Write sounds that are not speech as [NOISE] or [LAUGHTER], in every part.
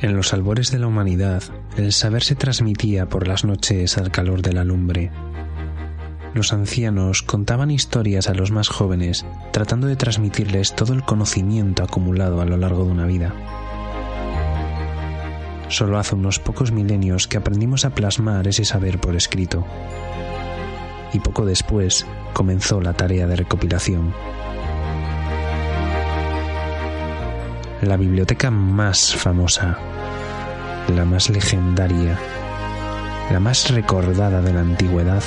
En los albores de la humanidad, el saber se transmitía por las noches al calor de la lumbre. Los ancianos contaban historias a los más jóvenes, tratando de transmitirles todo el conocimiento acumulado a lo largo de una vida. Solo hace unos pocos milenios que aprendimos a plasmar ese saber por escrito. Y poco después comenzó la tarea de recopilación. La biblioteca más famosa, la más legendaria, la más recordada de la antigüedad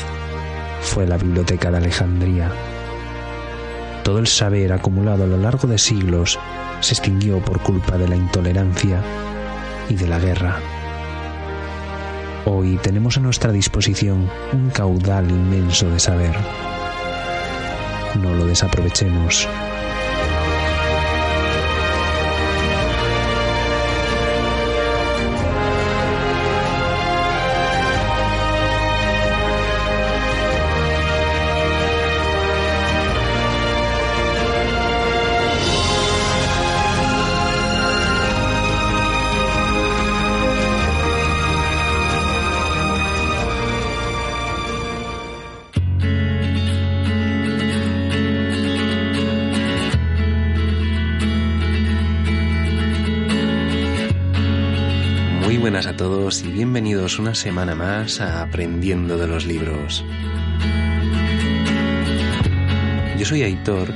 fue la Biblioteca de Alejandría. Todo el saber acumulado a lo largo de siglos se extinguió por culpa de la intolerancia y de la guerra. Hoy tenemos a nuestra disposición un caudal inmenso de saber. No lo desaprovechemos. Buenas a todos y bienvenidos una semana más a Aprendiendo de los Libros. Yo soy Aitor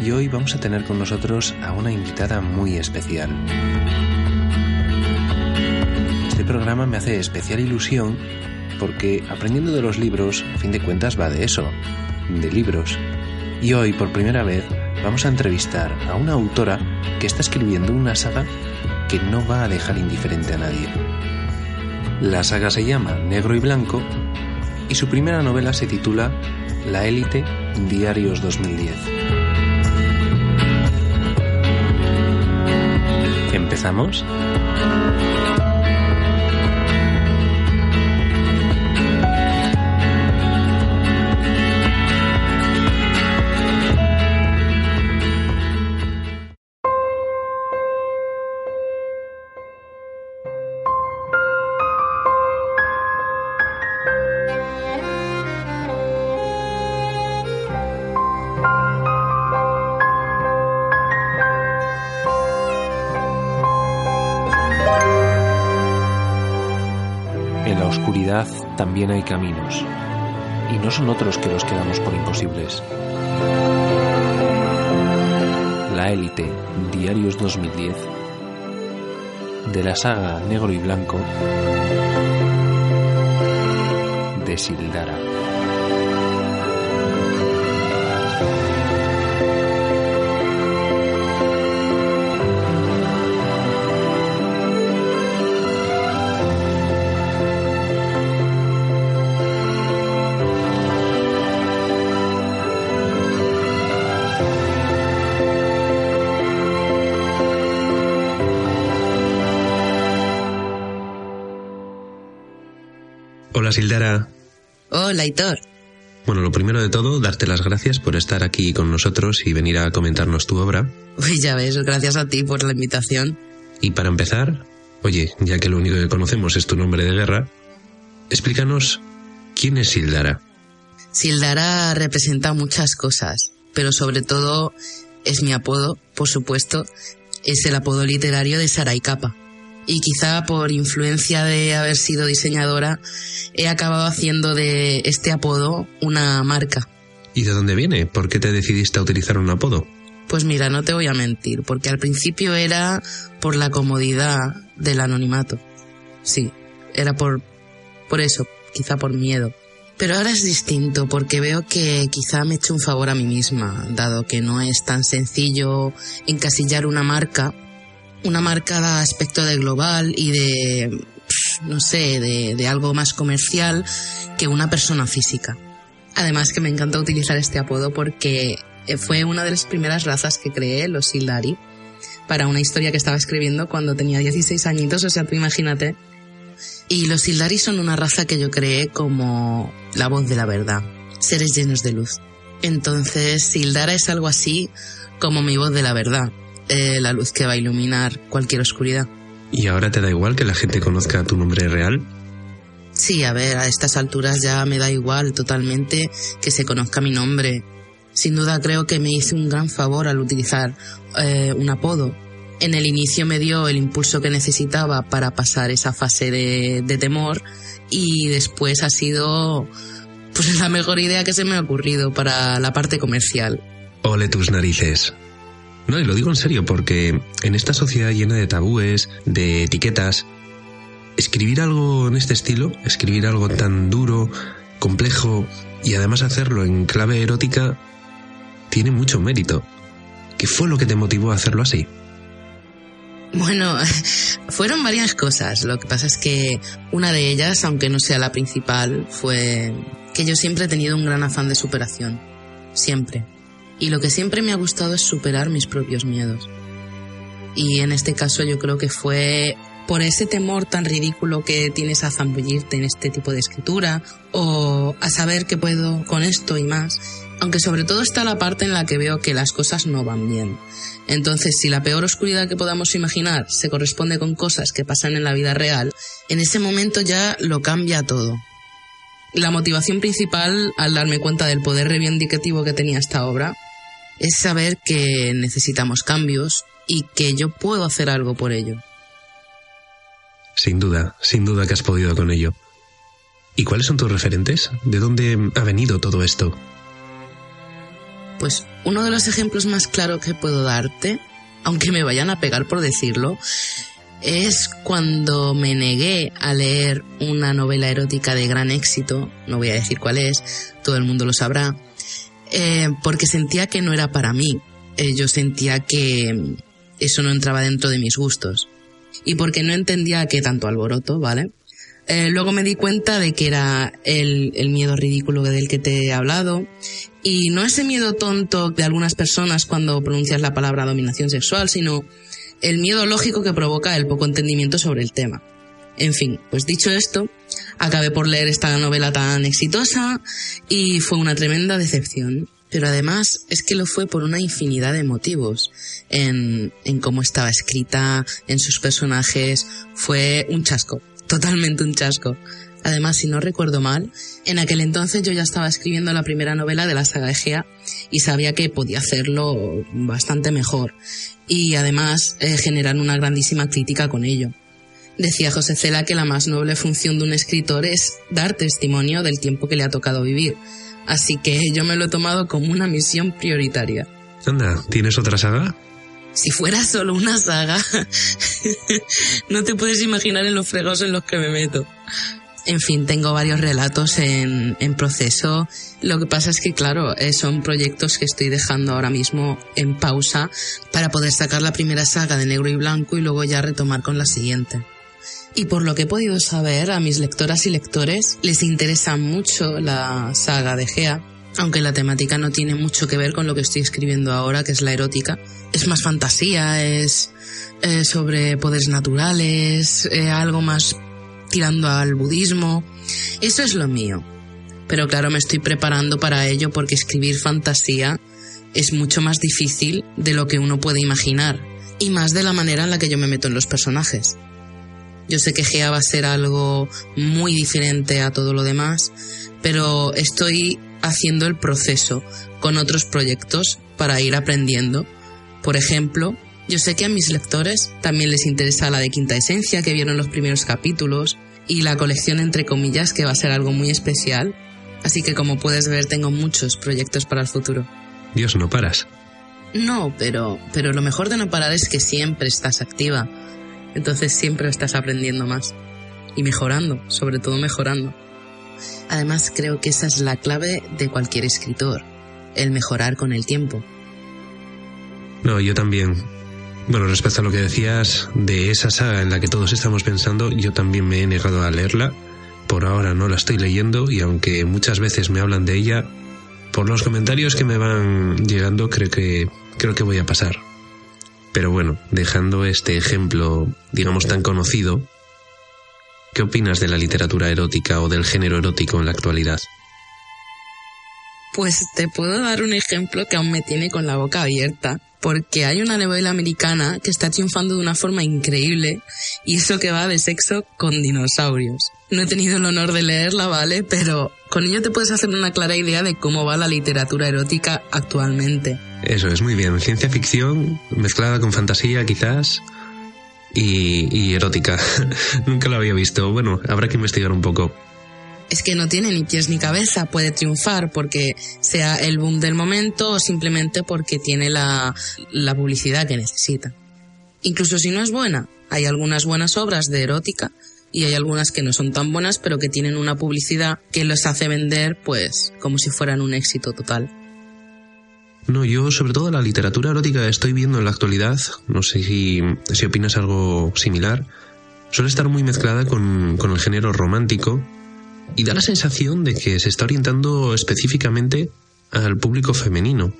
y hoy vamos a tener con nosotros a una invitada muy especial. Este programa me hace especial ilusión porque Aprendiendo de los Libros, a fin de cuentas, va de eso, de libros. Y hoy, por primera vez, vamos a entrevistar a una autora que está escribiendo una saga que no va a dejar indiferente a nadie. La saga se llama Negro y Blanco y su primera novela se titula La élite Diarios 2010. ¿Empezamos? También hay caminos, y no son otros que los que damos por imposibles. La élite, Diarios 2010, de la saga Negro y Blanco, de Sildara. Hola Sildara. Hola, Hitor. Bueno, lo primero de todo, darte las gracias por estar aquí con nosotros y venir a comentarnos tu obra. Uy, ya ves, gracias a ti por la invitación. Y para empezar, oye, ya que lo único que conocemos es tu nombre de guerra, explícanos quién es Sildara. Sildara representa muchas cosas, pero sobre todo es mi apodo, por supuesto, es el apodo literario de Sarai Capa. Y quizá por influencia de haber sido diseñadora, he acabado haciendo de este apodo una marca. ¿Y de dónde viene? ¿Por qué te decidiste a utilizar un apodo? Pues mira, no te voy a mentir, porque al principio era por la comodidad del anonimato. Sí, era por, por eso, quizá por miedo. Pero ahora es distinto porque veo que quizá me he hecho un favor a mí misma, dado que no es tan sencillo encasillar una marca. Una marca da aspecto de global y de, no sé, de, de algo más comercial que una persona física. Además que me encanta utilizar este apodo porque fue una de las primeras razas que creé, los Sildari, para una historia que estaba escribiendo cuando tenía 16 añitos, o sea, tú imagínate. Y los Sildari son una raza que yo creé como la voz de la verdad, seres llenos de luz. Entonces, Sildara es algo así como mi voz de la verdad, eh, la luz que va a iluminar cualquier oscuridad. ¿Y ahora te da igual que la gente conozca tu nombre real? Sí, a ver, a estas alturas ya me da igual totalmente que se conozca mi nombre. Sin duda creo que me hice un gran favor al utilizar eh, un apodo. En el inicio me dio el impulso que necesitaba para pasar esa fase de, de temor y después ha sido pues [LAUGHS] la mejor idea que se me ha ocurrido para la parte comercial. Ole tus narices. No, y lo digo en serio porque en esta sociedad llena de tabúes, de etiquetas, escribir algo en este estilo, escribir algo tan duro, complejo y además hacerlo en clave erótica, tiene mucho mérito. ¿Qué fue lo que te motivó a hacerlo así? Bueno, [LAUGHS] fueron varias cosas. Lo que pasa es que una de ellas, aunque no sea la principal, fue que yo siempre he tenido un gran afán de superación. Siempre. Y lo que siempre me ha gustado es superar mis propios miedos. Y en este caso yo creo que fue por ese temor tan ridículo que tienes a zambullirte en este tipo de escritura o a saber que puedo con esto y más. Aunque sobre todo está la parte en la que veo que las cosas no van bien. Entonces, si la peor oscuridad que podamos imaginar se corresponde con cosas que pasan en la vida real, en ese momento ya lo cambia todo. La motivación principal al darme cuenta del poder reivindicativo que tenía esta obra es saber que necesitamos cambios y que yo puedo hacer algo por ello. Sin duda, sin duda que has podido con ello. ¿Y cuáles son tus referentes? ¿De dónde ha venido todo esto? Pues uno de los ejemplos más claros que puedo darte, aunque me vayan a pegar por decirlo, es cuando me negué a leer una novela erótica de gran éxito, no voy a decir cuál es, todo el mundo lo sabrá, eh, porque sentía que no era para mí. Eh, yo sentía que eso no entraba dentro de mis gustos y porque no entendía qué tanto alboroto, ¿vale? Eh, luego me di cuenta de que era el, miedo ridículo del que te he hablado y no ese miedo tonto de algunas personas cuando pronuncias la palabra dominación sexual, sino el miedo lógico que provoca el poco entendimiento sobre el tema. En fin, pues dicho esto, acabé por leer esta novela tan exitosa y fue una tremenda decepción pero además es que lo fue por una infinidad de motivos. En, en cómo estaba escrita, en sus personajes, fue un chasco, totalmente un chasco. Además, si no recuerdo mal, en aquel entonces yo ya estaba escribiendo la primera novela de la saga Egea y sabía que podía hacerlo bastante mejor y además eh, generar una grandísima crítica con ello. Decía José Cela que la más noble función de un escritor es dar testimonio del tiempo que le ha tocado vivir, Así que yo me lo he tomado como una misión prioritaria. Anda, ¿tienes otra saga? Si fuera solo una saga, [LAUGHS] no te puedes imaginar en los fregos en los que me meto. En fin, tengo varios relatos en, en, proceso. Lo que pasa es que, claro, eh, son proyectos que estoy dejando ahora mismo en pausa para poder sacar la primera saga de negro y blanco y luego ya retomar con la siguiente y por lo que he podido saber, a mis lectoras y lectores les interesa mucho la saga de Gea, aunque la temática no tiene mucho que ver con lo que estoy escribiendo ahora, que es la erótica. Es más fantasía, es eh, sobre poderes naturales, eh, algo más tirando al budismo. Eso es lo mío. Pero claro, me estoy preparando para ello porque escribir fantasía es mucho más difícil de lo que uno puede imaginar, y más de la manera en la que yo me meto en los personajes. Yo sé que GEA va a ser algo muy diferente a todo lo demás, pero estoy haciendo el proceso con otros proyectos para ir aprendiendo. Por ejemplo, yo sé que a mis lectores también les interesa la de Quinta Esencia, que vieron los primeros capítulos, y la colección entre comillas, que va a ser algo muy especial. Así que como puedes ver, tengo muchos proyectos para el futuro. Dios, no paras. No, pero, pero lo mejor de no parar es que siempre estás activa entonces siempre estás aprendiendo más y mejorando, sobre todo mejorando. Además creo que esa es la clave de cualquier escritor, el mejorar con el tiempo. No, yo también. Bueno, respecto a lo que decías de esa saga en la que todos estamos pensando, yo también me he negado a leerla. Por ahora no la estoy leyendo y aunque muchas veces me hablan de ella, por los comentarios que me van llegando creo que creo que voy a pasar. Pero bueno, dejando este ejemplo, digamos, tan conocido, ¿qué opinas de la literatura erótica o del género erótico en la actualidad? Pues te puedo dar un ejemplo que aún me tiene con la boca abierta. porque hay una novela americana que está triunfando de una forma increíble y eso que va de sexo con dinosaurios. No he tenido el honor de leerla, ¿vale? Pero con ello te puedes hacer una clara idea de cómo va la literatura erótica actualmente. Eso es muy bien. Ciencia ficción mezclada con fantasía quizás y, y erótica. [LAUGHS] Nunca lo había visto. Bueno, habrá que investigar un poco es que no tiene ni pies ni cabeza, puede triunfar porque sea el boom del momento o simplemente porque tiene la, la publicidad que necesita. Incluso si no es buena, hay algunas buenas obras de erótica y hay algunas que no son tan buenas pero que tienen una publicidad que los hace vender pues como si fueran un éxito total. No, yo sobre todo la literatura erótica estoy viendo en la actualidad, no sé si, si opinas algo similar, suele estar muy mezclada con, con el género romántico y da la sensación de que se está orientando específicamente al público femenino.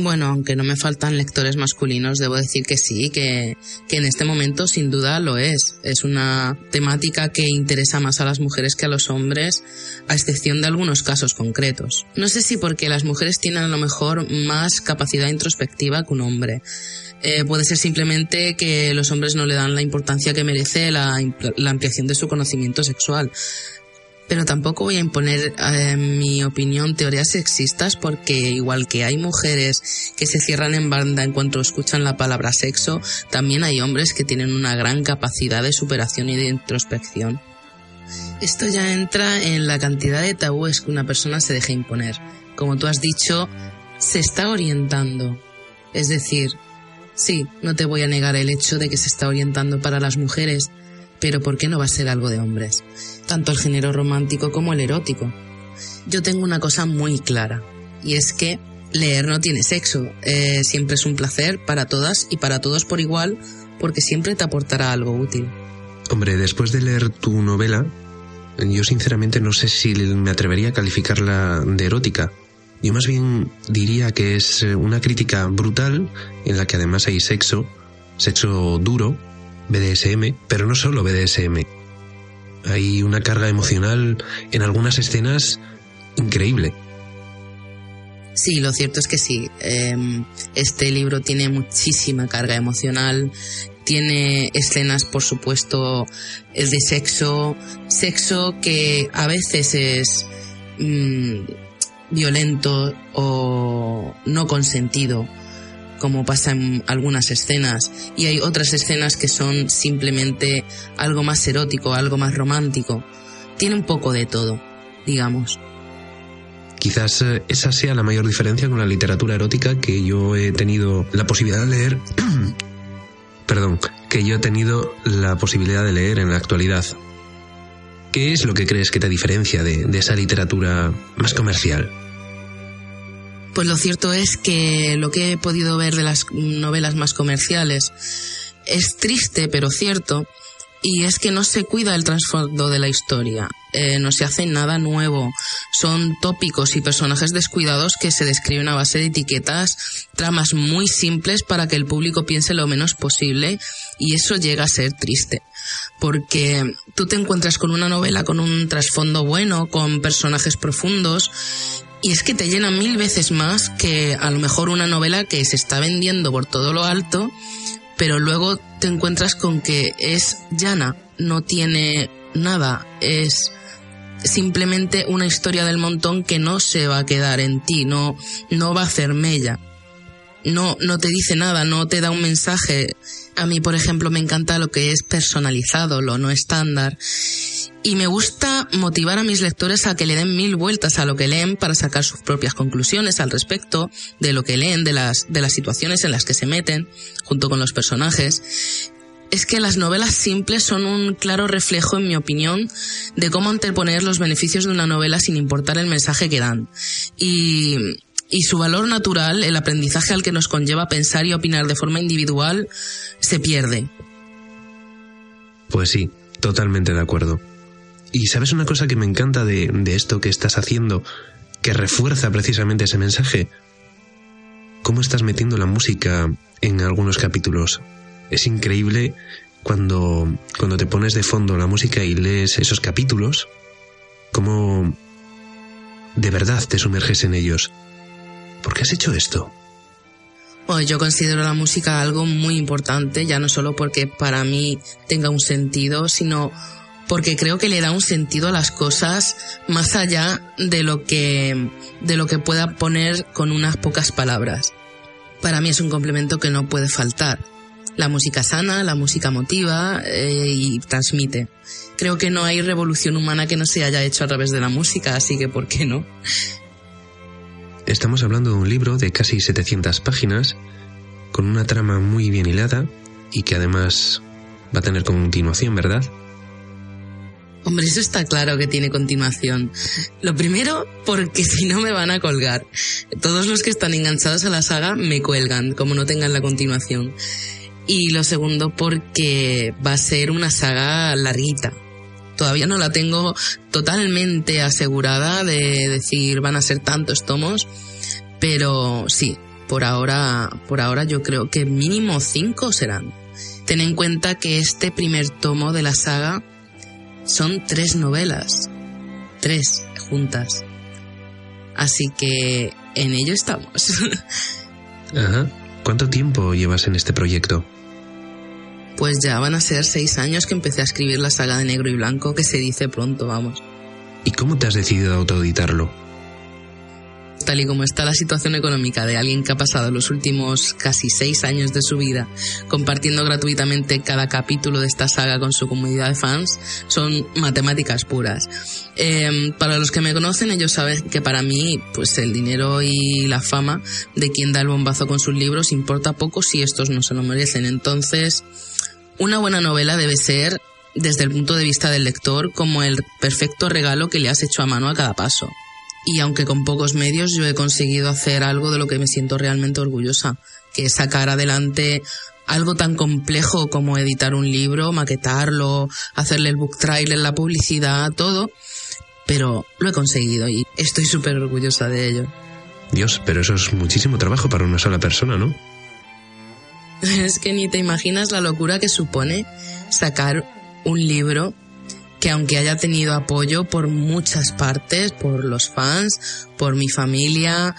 Bueno, aunque no me faltan lectores masculinos, debo decir que sí, que, que, en este momento sin duda lo es. Es una temática que interesa más a las mujeres que a los hombres, a excepción de algunos casos concretos. No sé si porque las mujeres tienen a lo mejor más capacidad introspectiva que un hombre. Eh, puede ser simplemente que los hombres no le dan la importancia que merece la, la ampliación de su conocimiento sexual pero tampoco voy a imponer eh, mi opinión teorías sexistas porque igual que hay mujeres que se cierran en banda en cuanto escuchan la palabra sexo, también hay hombres que tienen una gran capacidad de superación y de introspección. Esto ya entra en la cantidad de tabúes que una persona se deja imponer. Como tú has dicho, se está orientando. Es decir, sí, no te voy a negar el hecho de que se está orientando para las mujeres, pero ¿por qué no va a ser algo de hombres? Tanto el género romántico como el erótico. Yo tengo una cosa muy clara, y es que leer no tiene sexo, eh, siempre es un placer para todas y para todos por igual, porque siempre te aportará algo útil. Hombre, después de leer tu novela, yo sinceramente no sé si me atrevería a calificarla de erótica. Yo más bien diría que es una crítica brutal en la que además hay sexo, sexo duro, BDSM, pero no solo BDSM. Hay una carga emocional en algunas escenas increíble. Sí, lo cierto es que sí. Em, este libro tiene muchísima carga emocional, tiene escenas, por supuesto, de sexo, sexo que a veces es mm, violento o no consentido como pasa en algunas escenas, y hay otras escenas que son simplemente algo más erótico, algo más romántico. Tiene un poco de todo, digamos. Quizás eh, esa sea la mayor diferencia con la literatura erótica que yo he tenido la posibilidad de leer. [COUGHS] Perdón, que yo he tenido la posibilidad de leer en la actualidad. ¿Qué es lo que crees que te diferencia de, de esa literatura más comercial? Pues lo cierto es que lo que he podido ver de las novelas más comerciales es triste, pero cierto, y es que no se cuida el trasfondo de la historia, eh, no se hace nada nuevo, son tópicos y personajes descuidados que se describen a base de etiquetas, tramas muy simples para que el público piense lo menos posible y eso llega a ser triste, porque tú te encuentras con una novela con un trasfondo bueno, con personajes profundos y es que te llena mil veces más que a lo mejor una novela que se está vendiendo por todo lo alto, pero luego te encuentras con que es llana, no tiene nada, es simplemente una historia del montón que no se va a quedar en ti, no, no va a hacer mella. No, no te dice nada, no te da un mensaje. A mí, por ejemplo, me encanta lo que es personalizado, lo no estándar y me gusta motivar a mis lectores a que le den mil vueltas a lo que leen para sacar sus propias conclusiones al respecto de lo que leen, de las, de las situaciones en las que se meten, junto con los personajes. Es que las novelas simples son un claro reflejo, en mi opinión, de cómo anteponer los beneficios de una novela sin importar el mensaje que dan. Y, y su valor natural, el aprendizaje al que nos conlleva pensar y opinar de forma individual, se pierde. Pues sí, totalmente de acuerdo. Y sabes una cosa que me encanta de, esto que estás haciendo, que refuerza precisamente ese mensaje. Cómo estás metiendo la música en algunos capítulos. Es increíble cuando, cuando te pones de fondo la música y lees esos capítulos, cómo de verdad te sumerges en ellos. ¿Por qué has hecho esto? Bueno, yo considero la música algo muy importante, ya no solo porque para mí tenga un sentido, sino porque creo que le da un sentido a las cosas más allá de lo que, de lo que pueda poner con unas pocas palabras. Para mí es un complemento que no puede faltar. La música sana, la música motiva eh, y transmite. Creo que no hay revolución humana que no se haya hecho a través de la música, así que ¿por qué no? Estamos hablando de un libro de casi 700 páginas, con una trama muy bien hilada y que además va a tener continuación, ¿verdad? Hombre, eso está claro que tiene continuación. Lo primero, porque si no me van a colgar. Todos los que están enganchados a la saga me cuelgan, como no tengan la continuación. Y lo segundo, porque va a ser una saga larguita. Todavía no la tengo totalmente asegurada de decir van a ser tantos tomos, pero sí, por ahora, por ahora yo creo que mínimo cinco serán. Ten en cuenta que este primer tomo de la saga son tres novelas, tres juntas. Así que en ello estamos. [LAUGHS] ¿Cuánto tiempo llevas en este proyecto? Pues ya van a ser seis años que empecé a escribir la saga de negro y blanco, que se dice pronto, vamos. ¿Y cómo te has decidido a autoeditarlo? Tal y como está la situación económica de alguien que ha pasado los últimos casi seis años de su vida compartiendo gratuitamente cada capítulo de esta saga con su comunidad de fans, son matemáticas puras. Em, para los que me conocen, ellos saben que para mí, pues el dinero y la fama de quien da el bombazo con sus libros importa poco si estos no se lo merecen. Entonces, una buena novela debe ser, desde el punto de vista del lector, como el perfecto regalo que le has hecho a mano a cada paso. Y aunque con pocos medios yo he conseguido hacer algo de lo que me siento realmente orgullosa, que es sacar adelante algo tan complejo como editar un libro, maquetarlo, hacerle el book trailer, la publicidad, todo, pero lo he conseguido y estoy súper orgullosa de ello. Dios, pero eso es muchísimo trabajo para una sola persona, ¿no? [LAUGHS] Es que ni te imaginas la locura que supone sacar un libro que aunque haya tenido apoyo por muchas partes, por los fans, por mi familia,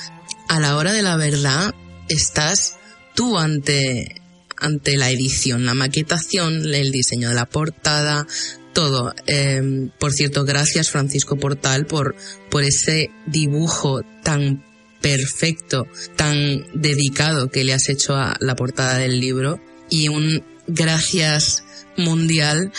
a la hora de la verdad estás tú ante, ante la edición, la maquetación, el diseño de la portada, todo. Em, por cierto, gracias Francisco Portal por, por ese dibujo tan perfecto, tan dedicado que le has hecho a la portada del libro y un gracias mundial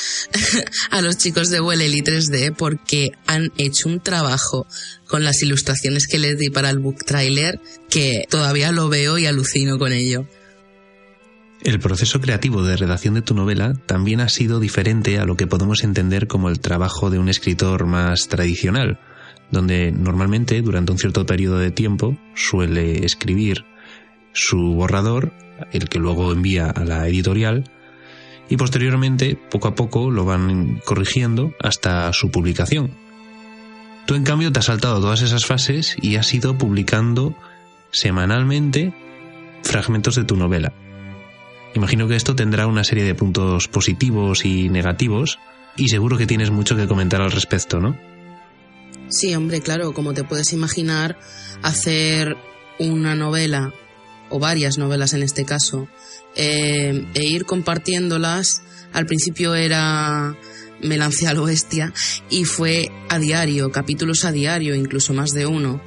[LAUGHS] a los chicos de Wellely 3D porque han hecho un trabajo con las ilustraciones que les di para el book trailer que todavía lo veo y alucino con ello. El proceso creativo de redacción de tu novela también ha sido diferente a lo que podemos entender como el trabajo de un escritor más tradicional donde normalmente durante un cierto periodo de tiempo suele escribir su borrador, el que luego envía a la editorial, y posteriormente, poco a poco, lo van corrigiendo hasta su publicación. Tú, en cambio, te has saltado todas esas fases y has ido publicando semanalmente fragmentos de tu novela. Imagino que esto tendrá una serie de puntos positivos y negativos, y seguro que tienes mucho que comentar al respecto, ¿no? Sí, hombre, claro, como te puedes imaginar, hacer una novela, o varias novelas en este caso, eh, e ir compartiéndolas, al principio era me lancé a lo bestia y fue a diario, capítulos a diario, incluso más de uno.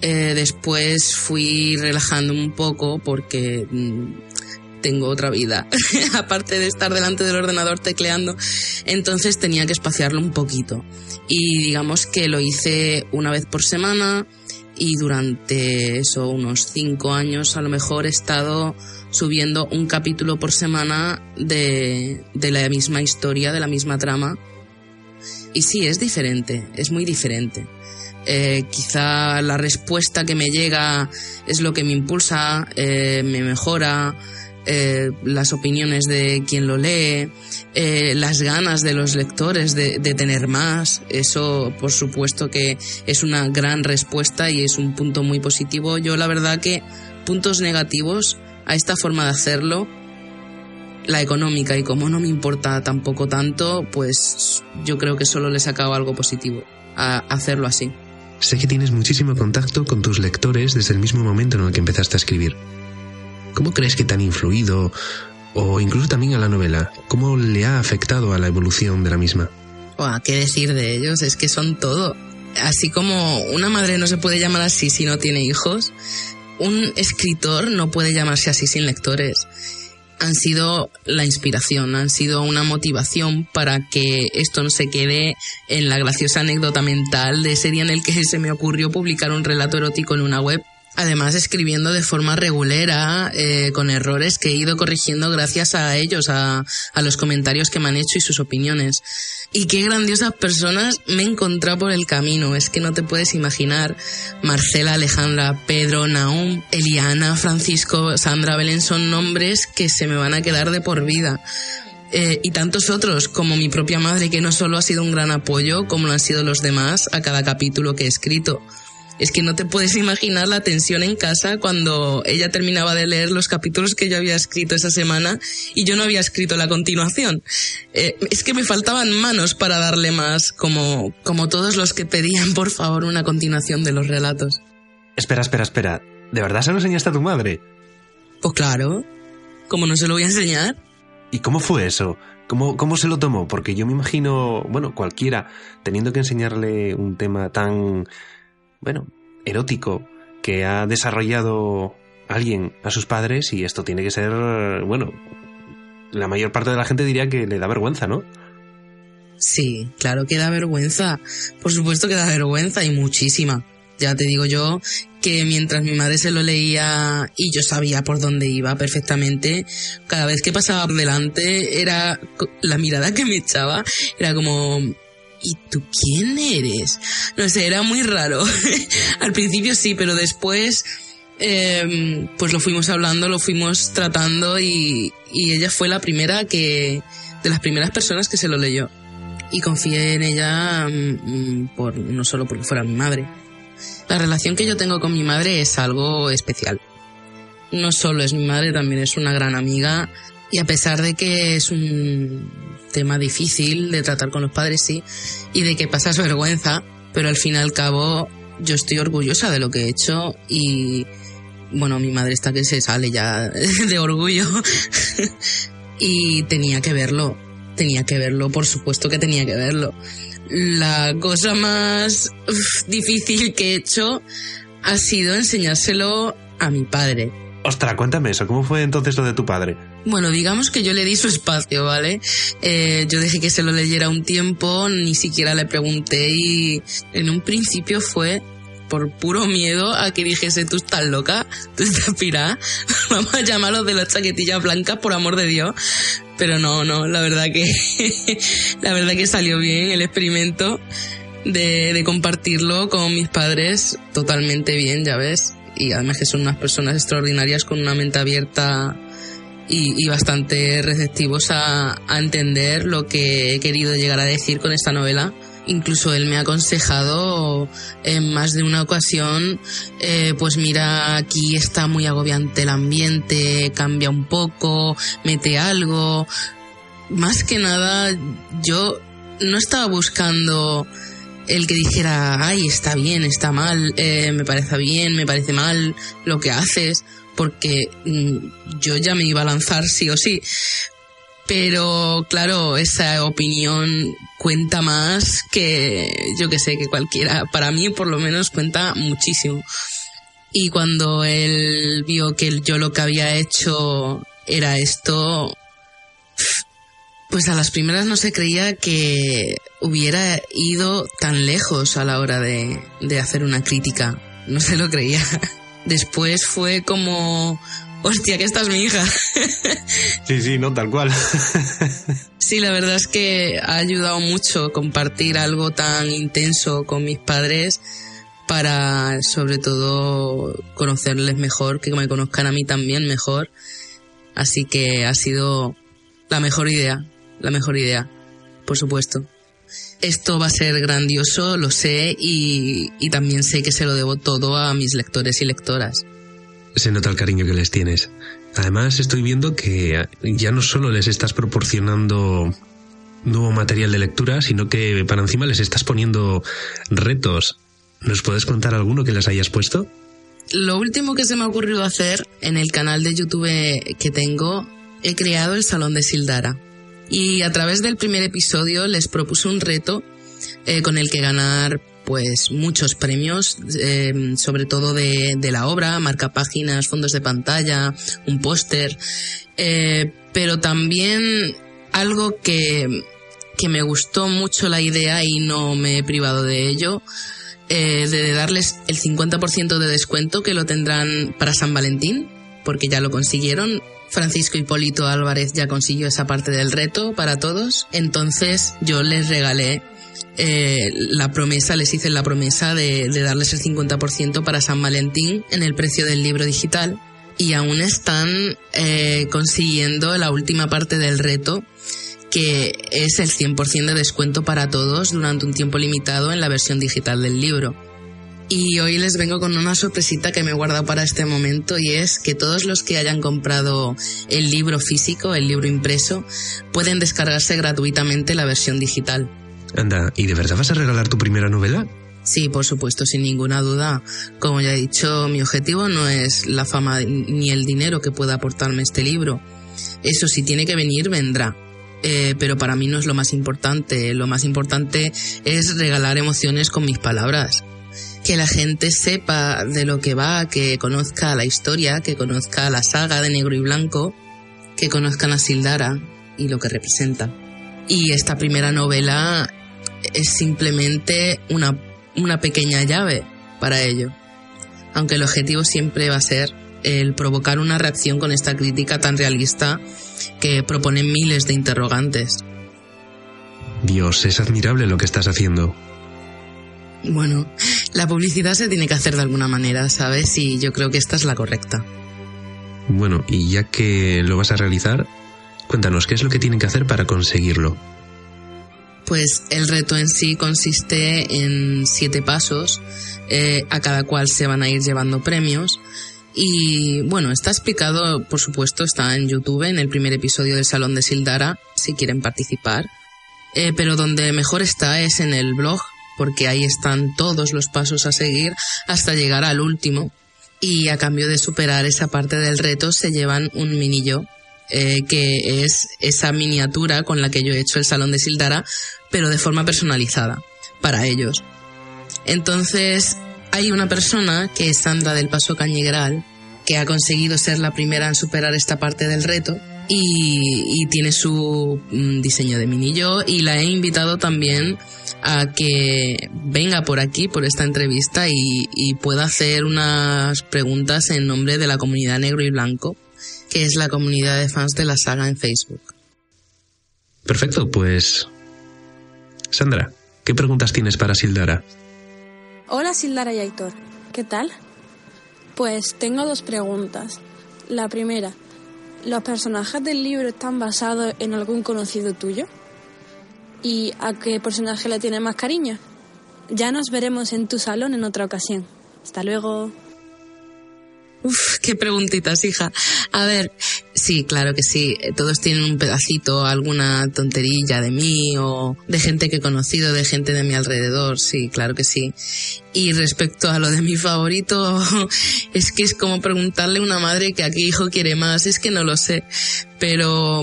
Eh, después fui relajando un poco porque mm, tengo otra vida, [LAUGHS] aparte de estar delante del ordenador tecleando, entonces tenía que espaciarlo un poquito. Y digamos que lo hice una vez por semana y durante eso, unos cinco años a lo mejor he estado subiendo un capítulo por semana de, de la misma historia, de la misma trama. Y sí, es diferente, es muy diferente. Eh, quizá la respuesta que me llega es lo que me impulsa, eh, me mejora, eh, las opiniones de quien lo lee, eh, las ganas de los lectores de, tener más. Eso, por supuesto, que es una gran respuesta y es un punto muy positivo. Yo, la verdad, que puntos negativos a esta forma de hacerlo, la económica, y como no me importa tampoco tanto, pues yo creo que solo le he sacado algo positivo a hacerlo así. Sé que tienes muchísimo contacto con tus lectores desde el mismo momento en el que empezaste a escribir. ¿Cómo crees que te han influido? O incluso también a la novela, ¿cómo le ha afectado a la evolución de la misma? ¿Qué decir de ellos? Es que son todo. Así como una madre no se puede llamar así si no tiene hijos, un escritor no puede llamarse así sin lectores. Han sido la inspiración, han sido una motivación para que esto no se quede en la graciosa anécdota mental de ese día en el que se me ocurrió publicar un relato erótico en una web Además, escribiendo de forma regulera, eh, con errores que he ido corrigiendo gracias a ellos, a, a, los comentarios que me han hecho y sus opiniones. Y qué grandiosas personas me he encontrado por el camino, es que no te puedes imaginar. Marcela, Alejandra, Pedro, Naum, Eliana, Francisco, Sandra, Belén son nombres que se me van a quedar de por vida. Eh, y tantos otros, como mi propia madre, que no solo ha sido un gran apoyo, como lo han sido los demás a cada capítulo que he escrito. Es que no te puedes [LAUGHS] imaginar la tensión en casa cuando ella terminaba de leer los capítulos que yo había escrito esa semana y yo no había escrito la continuación. Eh, es que me faltaban manos para darle más, como, como todos los que pedían por favor una continuación de los relatos. Espera, espera, espera. ¿De verdad se lo enseñaste a tu madre? Pues claro. ¿Cómo no se lo voy a enseñar? ¿Y cómo fue eso? ¿Cómo, ¿Cómo se lo tomó? Porque yo me imagino, bueno, cualquiera, teniendo que enseñarle un tema tan bueno, erótico que ha desarrollado alguien a sus padres y esto tiene que ser, bueno, la mayor parte de la gente diría que le da vergüenza, ¿no? Sí, claro que da vergüenza. Por supuesto que da vergüenza y muchísima. Ya te digo yo que mientras mi madre se lo leía y yo sabía por dónde iba perfectamente, cada vez que pasaba por delante era la mirada que me echaba, era como, ¿y tú quién eres? No sé, era muy raro. [LAUGHS] Al principio sí, pero después em, pues lo fuimos hablando, lo fuimos tratando y, ella fue la primera que, de las primeras personas que se lo leyó. Y confié en ella mm, por, no solo porque fuera mi madre. La relación que yo tengo con mi madre es algo especial. No solo es mi madre, también es una gran amiga. Y a pesar de que es un tema difícil de tratar con los padres, sí, y de que pasas [LAUGHS] vergüenza, pero al fin y al cabo yo estoy orgullosa de lo que he hecho y bueno, mi madre está que se sale ya [LAUGHS] de orgullo [LAUGHS] y tenía que verlo, tenía que verlo, por supuesto que tenía que verlo. La cosa más difícil que he hecho ha sido enseñárselo a mi padre. Ostras, cuéntame eso, ¿cómo fue entonces lo de tu padre? Bueno, digamos que yo le di su espacio, ¿vale? Eh, yo dejé que se lo leyera un tiempo, ni siquiera le pregunté y en un principio fue por puro miedo a que dijese tú estás loca, tú estás pirada, [LAUGHS] vamos a llamarlos de las chaquetillas blancas por amor de Dios. Pero no, no, la verdad que [LAUGHS] la verdad que salió bien el experimento de, de compartirlo con mis padres totalmente bien, ya ves. Y además que son unas personas extraordinarias con una mente abierta y, bastante receptivos a, entender lo que he querido llegar a decir con esta novela. Incluso él me ha aconsejado en más de una ocasión, eh, pues mira, aquí está muy agobiante el ambiente, cambia un poco, mete algo. Más que nada, yo no estaba buscando el que dijera, ay, está bien, está mal, eh, me parece bien, me parece mal lo que haces porque mm, yo ya me iba a lanzar sí o sí. Pero claro, esa opinión cuenta más que yo que sé, que cualquiera. Para mí por lo menos cuenta muchísimo. Y cuando él vio que yo lo que había hecho era esto, pues a las primeras no se creía que hubiera ido tan lejos a la hora de, de hacer una crítica. No se lo creía. [LAUGHS] Después fue como, hostia, que esta es mi hija. [LAUGHS] Sí, sí, no, tal cual. [LAUGHS] Sí, la verdad es que ha ayudado mucho compartir algo tan intenso con mis padres para, sobre todo, conocerles mejor, que me conozcan a mí también mejor. Así que ha sido la mejor idea, la mejor idea, por supuesto esto va a ser grandioso, lo sé, y, también sé que se lo debo todo a mis lectores y lectoras. Se nota el cariño que les tienes. Además, estoy viendo que ya no solo les estás proporcionando nuevo material de lectura, sino que para encima les estás poniendo retos. ¿Nos puedes contar alguno que les hayas puesto? lo último que se me ha ocurrido hacer en el canal de YouTube que tengo, he creado el Salón de Sildara. Y a través del primer episodio les propuse un reto eh, con el que ganar pues muchos premios, eh, sobre todo de, de, la obra, marca páginas, fondos de pantalla, un póster, eh, pero también algo que, que me gustó mucho la idea y no me he privado de ello, eh, de darles el 50% de descuento que lo tendrán para San Valentín, porque ya lo consiguieron. Francisco Hipólito Álvarez ya consiguió esa parte del reto para todos. Entonces yo les regalé eh, la promesa, les hice la promesa de, darles el 50% para San Valentín en el precio del libro digital y aún están eh, consiguiendo la última parte del reto que es el 100% de descuento para todos durante un tiempo limitado en la versión digital del libro. Y hoy les vengo con una sorpresita que me he guardado para este momento y es que todos los que hayan comprado el libro físico, el libro impreso, pueden descargarse gratuitamente la versión digital. Anda, ¿y de verdad vas a regalar tu primera novela? Sí, por supuesto, sin ninguna duda. Como ya he dicho, mi objetivo no es la fama ni el dinero que pueda aportarme este libro. Eso si tiene que venir, vendrá. Eh, pero para mí no es lo más importante. Lo más importante es regalar emociones con mis palabras. Que la gente sepa de lo que va, que conozca la historia, que conozca la saga de negro y blanco, que conozcan a Sildara y lo que representa. Y esta primera novela es simplemente una una pequeña llave para ello. Aunque el objetivo siempre va a ser el provocar una reacción con esta crítica tan realista que propone miles de interrogantes. Dios, es admirable lo que estás haciendo. Bueno, la publicidad se tiene que hacer de alguna manera, ¿sabes? Y yo creo que esta es la correcta. Bueno, y ya que lo vas a realizar, cuéntanos qué es lo que tienen que hacer para conseguirlo pues el reto en sí consiste en siete pasos, eh, a cada cual se van a ir llevando premios. Y bueno, está explicado, por supuesto, está en YouTube, en el primer episodio del Salón de Sildara, si quieren participar. Eh, pero donde mejor está es en el blog, porque ahí están todos los pasos a seguir hasta llegar al último. Y a cambio de superar esa parte del reto se llevan un minillo eh, que es esa miniatura con la que yo he hecho el salón de Sildara, pero de forma personalizada para ellos. Entonces, hay una persona que es Sandra del Paso Cañigral, que ha conseguido ser la primera en superar esta parte del reto y, tiene su mm, diseño de mini yo y la he invitado también a que venga por aquí, por esta entrevista y, y pueda hacer unas preguntas en nombre de la comunidad negro y blanco que es la comunidad de fans de la saga en Facebook. Perfecto, pues... Sandra, ¿qué preguntas tienes para Sildara? Hola Sildara y Aitor, ¿qué tal? Pues tengo dos preguntas. La primera, ¿los personajes del libro están basados en algún conocido tuyo? ¿Y a qué personaje le tiene más cariño? Ya nos veremos en tu salón en otra ocasión. Hasta luego. Uf, qué preguntitas, hija. A ver, sí, claro que sí. Todos tienen un pedacito, alguna tonterilla de mí o de gente que he conocido, de gente de mi alrededor. Sí, claro que sí. Y respecto a lo de mi favorito, [LAUGHS] es que es como preguntarle a una madre que a qué hijo quiere más. Es que no lo sé. Pero...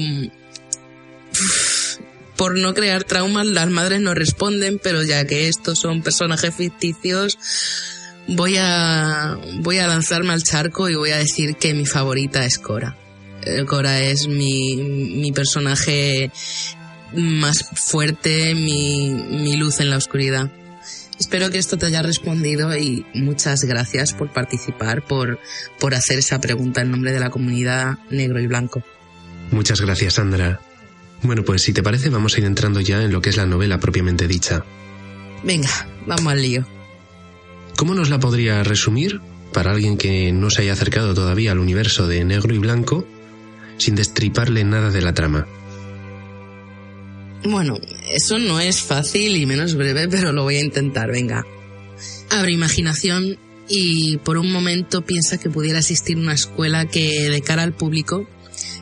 por no crear traumas, las madres no responden, pero ya que estos son personajes ficticios, voy a, voy a lanzarme al charco y voy a decir que mi favorita es Cora. Eh, Cora es mi, mi personaje más fuerte, mi, mi luz en la oscuridad. Espero que esto te haya respondido y muchas gracias por participar, por, por hacer esa pregunta en nombre de la comunidad negro y blanco. Muchas gracias, Sandra. Bueno, pues si te parece, vamos a ir entrando ya en lo que es la novela propiamente dicha. Venga, vamos al lío. ¿Cómo nos la podría resumir para alguien que no se haya acercado todavía al universo de negro y blanco sin destriparle nada de la trama? Bueno, eso no es fácil y menos breve, pero lo voy a intentar, venga. Abre imaginación y por un momento piensa que pudiera existir una escuela que, de cara al público,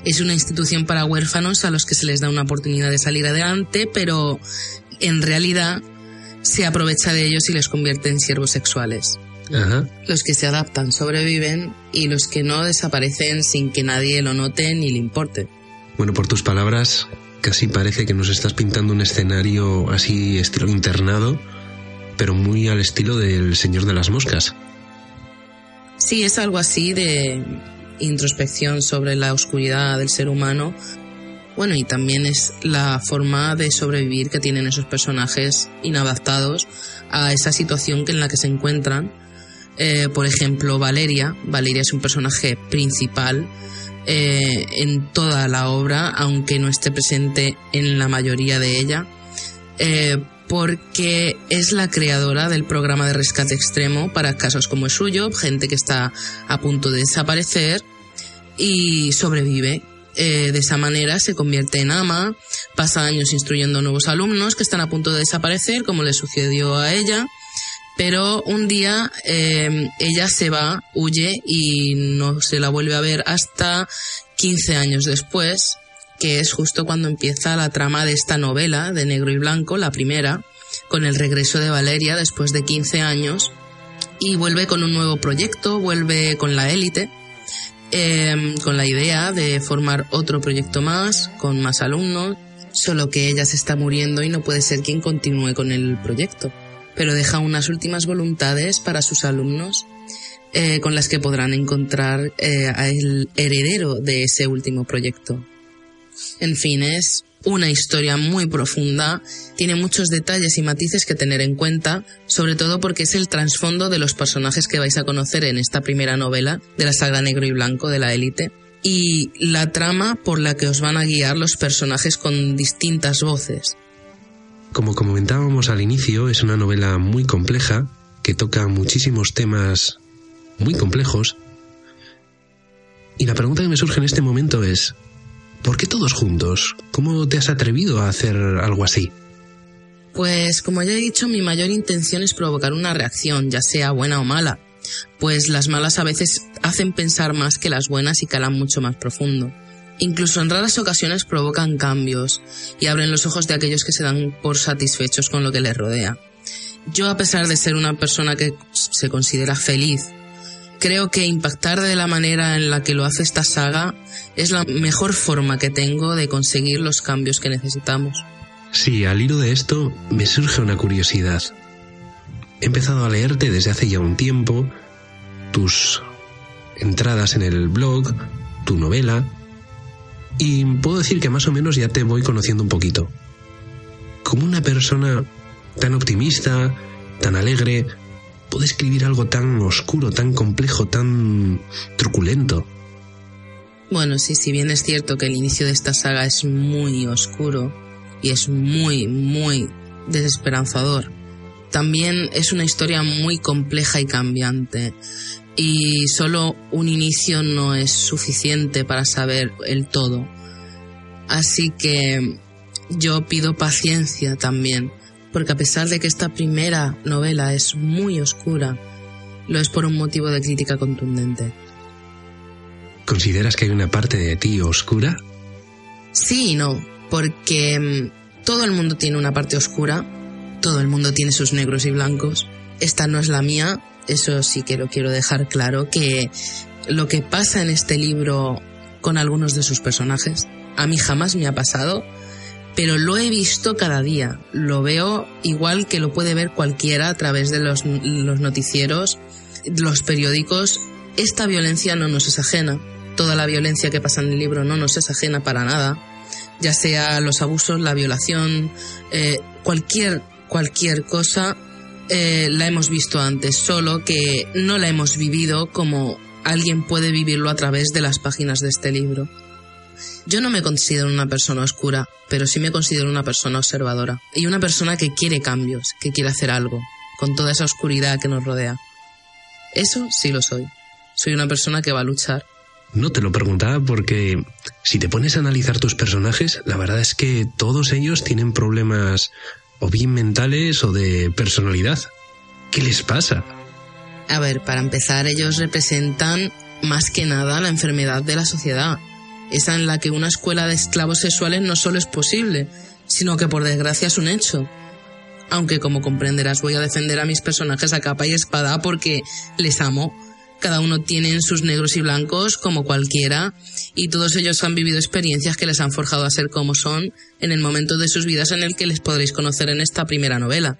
es una institución para huérfanos a los que se les da una oportunidad de salir adelante, pero en realidad se aprovecha de ellos y les convierte en siervos sexuales. Ajá. Los que se adaptan sobreviven y los que no desaparecen sin que nadie lo note ni le importe. Bueno, por tus palabras, casi parece que nos estás pintando un escenario así estilo internado, pero muy al estilo del Señor de las Moscas. Sí, es algo así de introspección sobre la oscuridad del ser humano. Bueno, y también es la forma de sobrevivir que tienen esos personajes inadaptados a esa situación en la que se encuentran. Eh, por ejemplo, Valeria. Valeria es un personaje principal eh, en toda la obra, aunque no esté presente en la mayoría de ella. Eh, porque es la creadora del programa de rescate extremo para casos como el suyo, gente que está a punto de desaparecer y sobrevive. Eh, de esa manera se convierte en ama, pasa años instruyendo nuevos alumnos que están a punto de desaparecer, como le sucedió a ella, pero un día eh, ella se va, huye y no se la vuelve a ver hasta 15 años después, que es justo cuando empieza la trama de esta novela de negro y blanco, la primera, con el regreso de Valeria después de 15 años, y vuelve con un nuevo proyecto, vuelve con la élite, eh, con la idea de formar otro proyecto más, con más alumnos, solo que ella se está muriendo y no puede ser quien continúe con el proyecto, pero deja unas últimas voluntades para sus alumnos eh, con las que podrán encontrar eh, al heredero de ese último proyecto. En fin, es una historia muy profunda, tiene muchos detalles y matices que tener en cuenta, sobre todo porque es el trasfondo de los personajes que vais a conocer en esta primera novela de la saga Negro y Blanco de la élite y la trama por la que os van a guiar los personajes con distintas voces. Como comentábamos al inicio, es una novela muy compleja que toca muchísimos temas muy complejos. Y la pregunta que me surge en este momento es, ¿por qué todos juntos? ¿Cómo te has atrevido a hacer algo así? Pues como ya he dicho, mi mayor intención es provocar una reacción, ya sea buena o mala, pues las malas a veces hacen pensar más que las buenas y calan mucho más profundo. Incluso en raras ocasiones provocan cambios y abren los ojos de aquellos que se dan por satisfechos con lo que les rodea. Yo, a pesar de ser una persona que se considera feliz creo que impactar de la manera en la que lo hace esta saga es la mejor forma que tengo de conseguir los cambios que necesitamos. Sí, al hilo de esto me surge una curiosidad. He empezado a leerte desde hace ya un tiempo tus entradas en el blog, tu novela, y puedo decir que más o menos ya te voy conociendo un poquito. Como una persona tan optimista, tan alegre, puede escribir algo tan oscuro, tan complejo, tan truculento. Bueno, sí, si bien es cierto que el inicio de esta saga es muy oscuro y es muy, muy desesperanzador, también es una historia muy compleja y cambiante. Y solo un inicio no es suficiente para saber el todo. Así que yo pido paciencia también porque a pesar de que esta primera novela es muy oscura, lo es por un motivo de crítica contundente. ¿Consideras que hay una parte de ti oscura? Sí y no, porque mm, todo el mundo tiene una parte oscura, todo el mundo tiene sus negros y blancos. Esta no es la mía, eso sí que lo quiero dejar claro, que lo que pasa en este libro con algunos de sus personajes, a mí jamás me ha pasado pero lo he visto cada día. Lo veo igual que lo puede ver cualquiera a través de los, noticieros, los periódicos. Esta violencia no nos es ajena. Toda la violencia que pasa en el libro no nos es ajena para nada. Ya sea los abusos, la violación, eh, cualquier, cualquier cosa eh, la hemos visto antes, solo que no la hemos vivido como alguien puede vivirlo a través de las páginas de este libro. Yo no me considero una persona oscura, pero sí me considero una persona observadora y una persona que quiere cambios, que quiere hacer algo, con toda esa oscuridad que nos rodea. Eso sí lo soy. Soy una persona que va a luchar. No te lo preguntaba porque si te pones a analizar tus personajes, la verdad es que todos ellos tienen problemas o bien mentales o de personalidad. ¿Qué les pasa? A ver, para empezar, ellos representan más que nada la enfermedad de la sociedad esa en la que una escuela de esclavos sexuales no solo es posible, sino que por desgracia es un hecho. aunque como comprenderás voy a defender a mis personajes a capa y espada porque les amo. Cada uno tiene sus negros y blancos como cualquiera y todos ellos han vivido experiencias que les han forjado a ser como son en el momento de sus vidas en el que les podréis conocer en esta primera novela.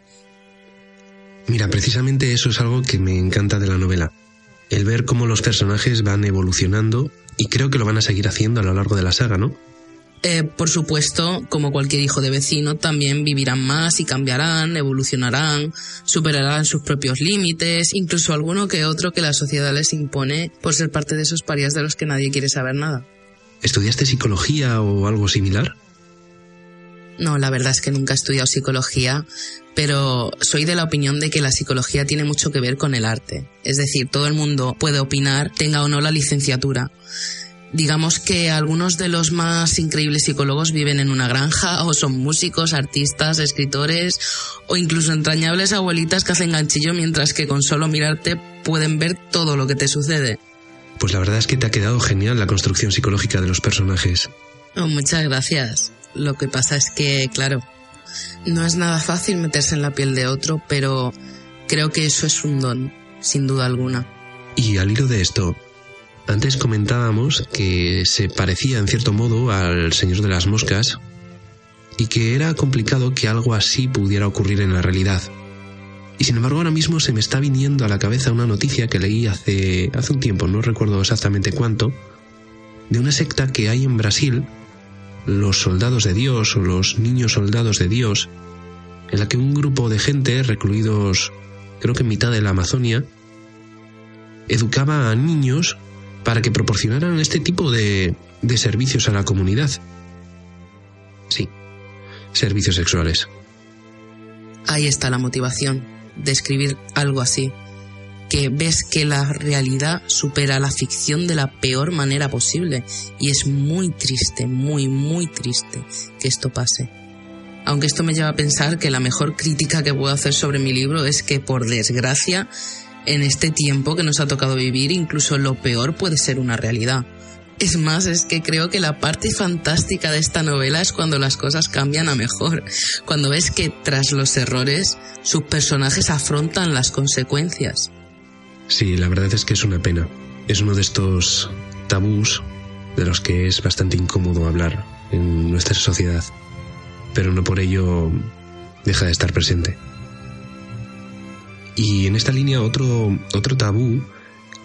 Mira, precisamente eso es algo que me encanta de la novela. El ver cómo los personajes van evolucionando y creo que lo van a seguir haciendo a lo largo de la saga, ¿no? Eh, por supuesto, como cualquier hijo de vecino, también vivirán más y cambiarán, evolucionarán, superarán sus propios límites, incluso alguno que otro que la sociedad les impone por ser parte de esos parias de los que nadie quiere saber nada. ¿Estudiaste psicología o algo similar? No, la verdad es que nunca he estudiado psicología, pero soy de la opinión de que la psicología tiene mucho que ver con el arte. Es decir, todo el mundo puede opinar, tenga o no la licenciatura. Digamos que algunos de los más increíbles psicólogos viven en una granja o son músicos, artistas, escritores o incluso entrañables abuelitas que hacen ganchillo mientras que con solo mirarte pueden ver todo lo que te sucede. Pues la verdad es que te ha quedado genial la construcción psicológica de los personajes. Oh, muchas gracias. Lo que pasa es que, claro, no es nada fácil meterse en la piel de otro, pero creo que eso es un don, sin duda alguna. Y al hilo de esto, antes comentábamos que se parecía en cierto modo al Señor de las Moscas y que era complicado que algo así pudiera ocurrir en la realidad. Y sin embargo ahora mismo se me está viniendo a la cabeza una noticia que leí hace, hace un tiempo, no recuerdo exactamente cuánto, de una secta que hay en Brasil, los soldados de Dios o los niños soldados de Dios, en la que un grupo de gente recluidos creo que en mitad de la Amazonia, educaba a niños para que proporcionaran este tipo de, de servicios a la comunidad. Sí, servicios sexuales. Ahí está la motivación de escribir algo así, que ves que la realidad supera la ficción de la peor manera posible y es muy triste, muy, muy triste que esto pase. Aunque esto me lleva a pensar que la mejor crítica que puedo hacer sobre mi libro es que, por desgracia, en este tiempo que nos ha tocado vivir, incluso lo peor puede ser una realidad. Es más, es que creo que la parte fantástica de esta novela es cuando las cosas cambian a mejor, cuando ves que tras los errores sus personajes afrontan las consecuencias. Sí, la verdad es que es una pena. Es uno de estos tabús de los que es bastante incómodo hablar en nuestra sociedad, pero no por ello deja de estar presente. Y en esta línea otro, otro tabú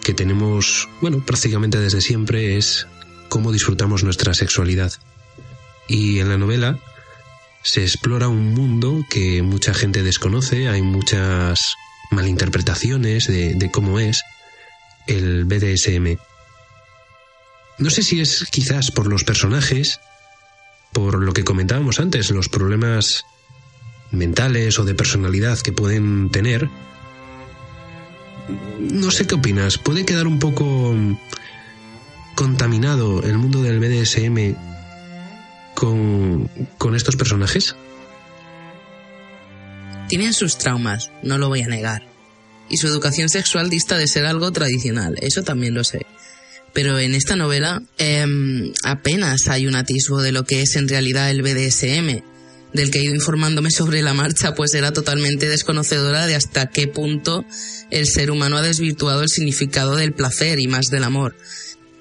que tenemos, bueno, prácticamente desde siempre es cómo disfrutamos nuestra sexualidad. Y en la novela se explora un mundo que mucha gente desconoce, hay muchas malinterpretaciones de, cómo es el BDSM. No sé si es quizás por los personajes, por lo que comentábamos antes, los problemas mentales o de personalidad que pueden tener, no sé qué opinas. ¿Puede quedar un poco contaminado el mundo del BDSM con estos personajes? Tienen sus traumas, no lo voy a negar. Y su educación sexual dista de ser algo tradicional, eso también lo sé. Pero en esta novela em, apenas hay un atisbo de lo que es en realidad el BDSM del que he ido informándome sobre la marcha, pues era totalmente desconocedora de hasta qué punto el ser humano ha desvirtuado el significado del placer y más del amor.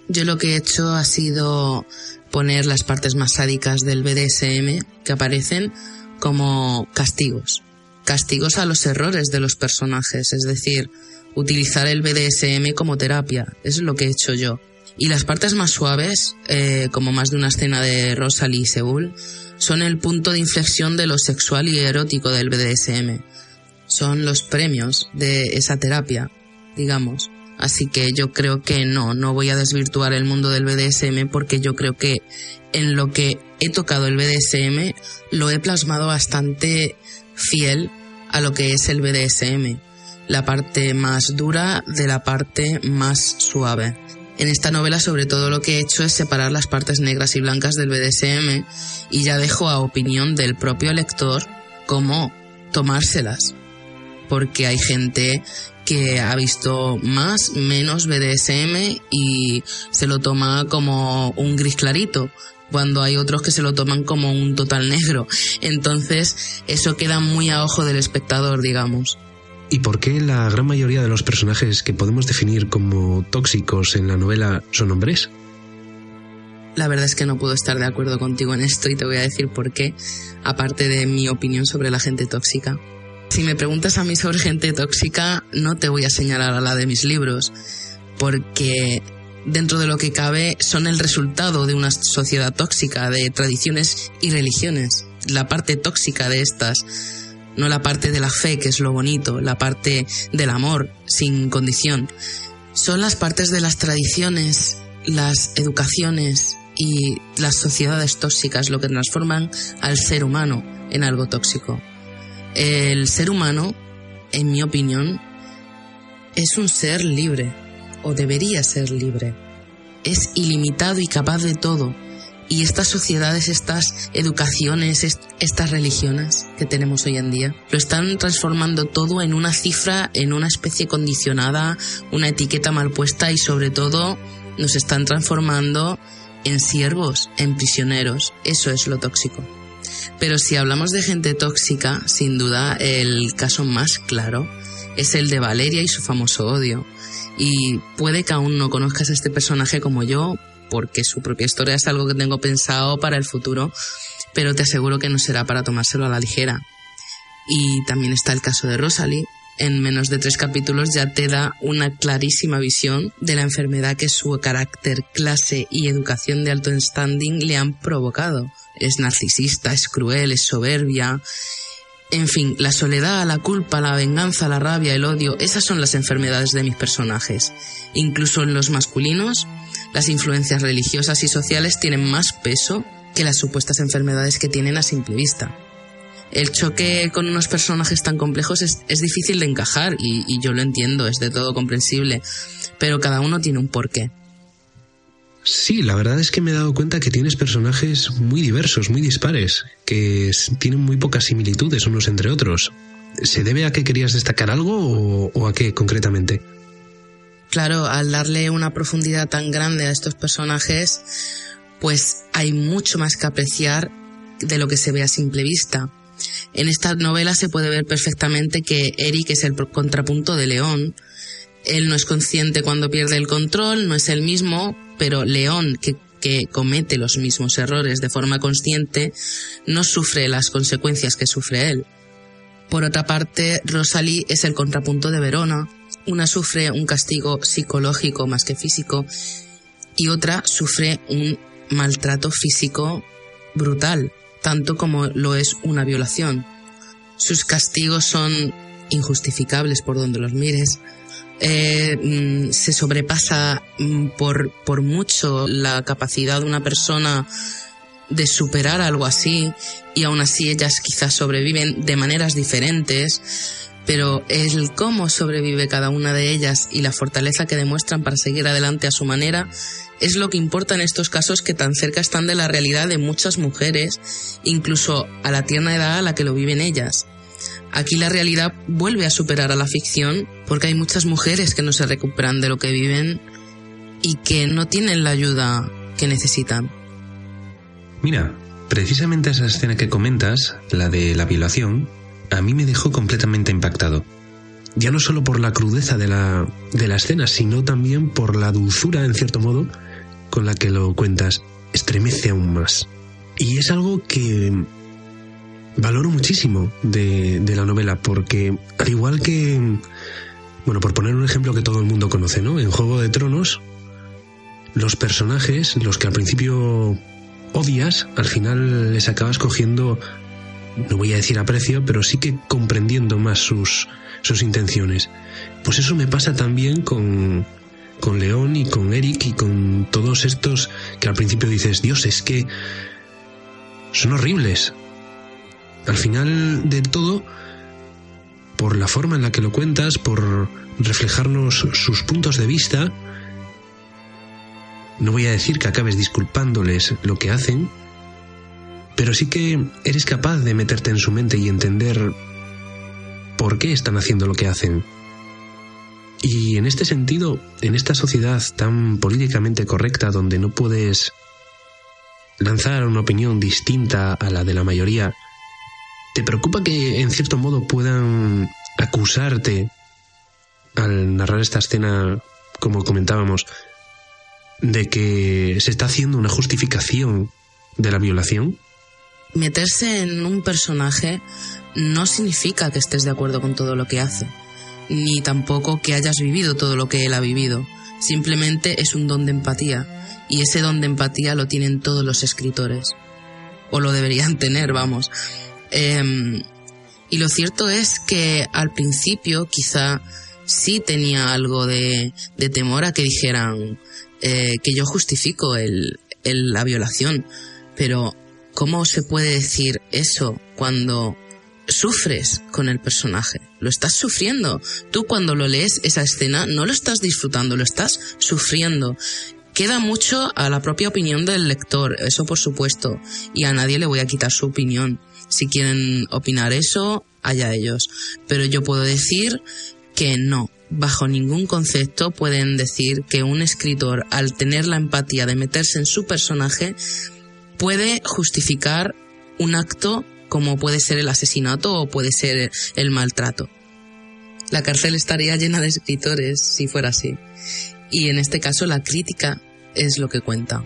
Yo lo que he hecho ha sido poner las partes más sádicas del BDSM que aparecen como castigos. Castigos a los errores de los personajes, es decir, utilizar el BDSM como terapia. Es lo que he hecho yo. Y las partes más suaves, eh, como más de una escena de Rosalie y Seúl, son el punto de inflexión de lo sexual y erótico del BDSM. Son los premios de esa terapia, digamos. Así que yo creo que no, no voy a desvirtuar el mundo del BDSM porque yo creo que en lo que he tocado el BDSM lo he plasmado bastante fiel a lo que es el BDSM. La parte más dura de la parte más suave. En esta novela sobre todo lo que he hecho es separar las partes negras y blancas del BDSM y ya dejo a opinión del propio lector cómo tomárselas. Porque hay gente que ha visto más, menos BDSM y se lo toma como un gris clarito. Cuando hay otros que se lo toman como un total negro. Entonces, eso queda muy a ojo del espectador, digamos. ¿Y por qué la gran mayoría de los personajes que podemos definir como tóxicos en la novela son hombres? La verdad es que no puedo estar de acuerdo contigo en esto y te voy a decir por qué, aparte de mi opinión sobre la gente tóxica. Si me preguntas a mí sobre gente tóxica, no te voy a señalar a la de mis libros, porque dentro de lo que cabe son el resultado de una sociedad tóxica, de tradiciones y religiones. La parte tóxica de estas, no la parte de la fe, que es lo bonito, la parte del amor sin condición. Son las partes de las tradiciones, las educaciones y las sociedades tóxicas lo que transforman al ser humano en algo tóxico. El ser humano, en mi opinión, es un ser libre, o debería ser libre. Es ilimitado y capaz de todo. Y estas sociedades, estas educaciones, estas religiones que tenemos hoy en día, lo están transformando todo en una cifra, en una especie condicionada, una etiqueta mal puesta y sobre todo nos están transformando en siervos, en prisioneros. Eso es lo tóxico. Pero si hablamos de gente tóxica, sin duda el caso más claro es el de Valeria y su famoso odio. Y puede que aún no conozcas a este personaje como yo, porque su propia historia es algo que tengo pensado para el futuro, pero te aseguro que no será para tomárselo a la ligera. Y también está el caso de Rosalie. En menos de tres capítulos ya te da una clarísima visión de la enfermedad que su carácter, clase y educación de alto standing le han provocado. Es narcisista, es cruel, es soberbia, en fin, la soledad, la culpa, la venganza, la rabia, el odio, esas son las enfermedades de mis personajes. Incluso en los masculinos, las influencias religiosas y sociales tienen más peso que las supuestas enfermedades que tienen a simple vista. El choque con unos personajes tan complejos es, difícil de encajar y, y yo lo entiendo, es de todo comprensible, pero cada uno tiene un porqué. Sí, la verdad es que me he dado cuenta que tienes personajes muy diversos, muy dispares, que tienen muy pocas similitudes unos entre otros. ¿Se debe a que querías destacar algo o, a qué concretamente? Claro, al darle una profundidad tan grande a estos personajes, pues hay mucho más que apreciar de lo que se ve a simple vista. En esta novela se puede ver perfectamente que Eric es el contrapunto de León. Él no es consciente cuando pierde el control, no es el mismo, pero León, que, comete los mismos errores de forma consciente, no sufre las consecuencias que sufre él. Por otra parte, Rosalie es el contrapunto de Verona. Una sufre un castigo psicológico más que físico y otra sufre un maltrato físico brutal, tanto como lo es una violación. Sus castigos son injustificables por donde los mires, eh, mm, se sobrepasa mm, por, por mucho la capacidad de una persona de superar algo así y aún así ellas quizás sobreviven de maneras diferentes, pero el cómo sobrevive cada una de ellas y la fortaleza que demuestran para seguir adelante a su manera es lo que importa en estos casos que tan cerca están de la realidad de muchas mujeres, incluso a la tierna edad a la que lo viven ellas. Aquí la realidad vuelve a superar a la ficción porque hay muchas mujeres que no se recuperan de lo que viven y que no tienen la ayuda que necesitan. Mira, precisamente esa escena que comentas, la de la violación, a mí me dejó completamente impactado. Ya no solo por la crudeza de la, de la escena, sino también por la dulzura, en cierto modo, con la que lo cuentas. Estremece aún más. Y es algo que valoro muchísimo de, la novela, porque al igual que, bueno, por poner un ejemplo que todo el mundo conoce, ¿no? En Juego de Tronos, los personajes, los que al principio odias, al final les acabas cogiendo, no voy a decir aprecio, pero sí que comprendiendo más sus, sus intenciones. Pues eso me pasa también con, con León y con Eric y con todos estos que al principio dices, Dios, es que son horribles, al final de todo, por la forma en la que lo cuentas, por reflejarnos sus puntos de vista, no voy a decir que acabes disculpándoles lo que hacen, pero sí que eres capaz de meterte en su mente y entender por qué están haciendo lo que hacen. Y en este sentido, en esta sociedad tan políticamente correcta donde no puedes lanzar una opinión distinta a la de la mayoría, ¿te preocupa que en cierto modo puedan acusarte al narrar esta escena, como comentábamos, de que se está haciendo una justificación de la violación? Meterse en un personaje no significa que estés de acuerdo con todo lo que hace, ni tampoco que hayas vivido todo lo que él ha vivido. Simplemente es un don de empatía, y ese don de empatía lo tienen todos los escritores. O lo deberían tener, vamos. Em, y lo cierto es que al principio quizá sí tenía algo de, temor a que dijeran eh, que yo justifico el, la violación, pero ¿cómo se puede decir eso cuando sufres con el personaje? Lo estás sufriendo. Tú cuando lo lees esa escena no lo estás disfrutando, lo estás sufriendo. Queda mucho a la propia opinión del lector, eso por supuesto, y a nadie le voy a quitar su opinión. Si quieren opinar eso, allá ellos. Pero yo puedo decir que no, bajo ningún concepto pueden decir que un escritor, al tener la empatía de meterse en su personaje, puede justificar un acto como puede ser el asesinato o puede ser el maltrato. La cárcel estaría llena de escritores si fuera así. Y en este caso la crítica es lo que cuenta.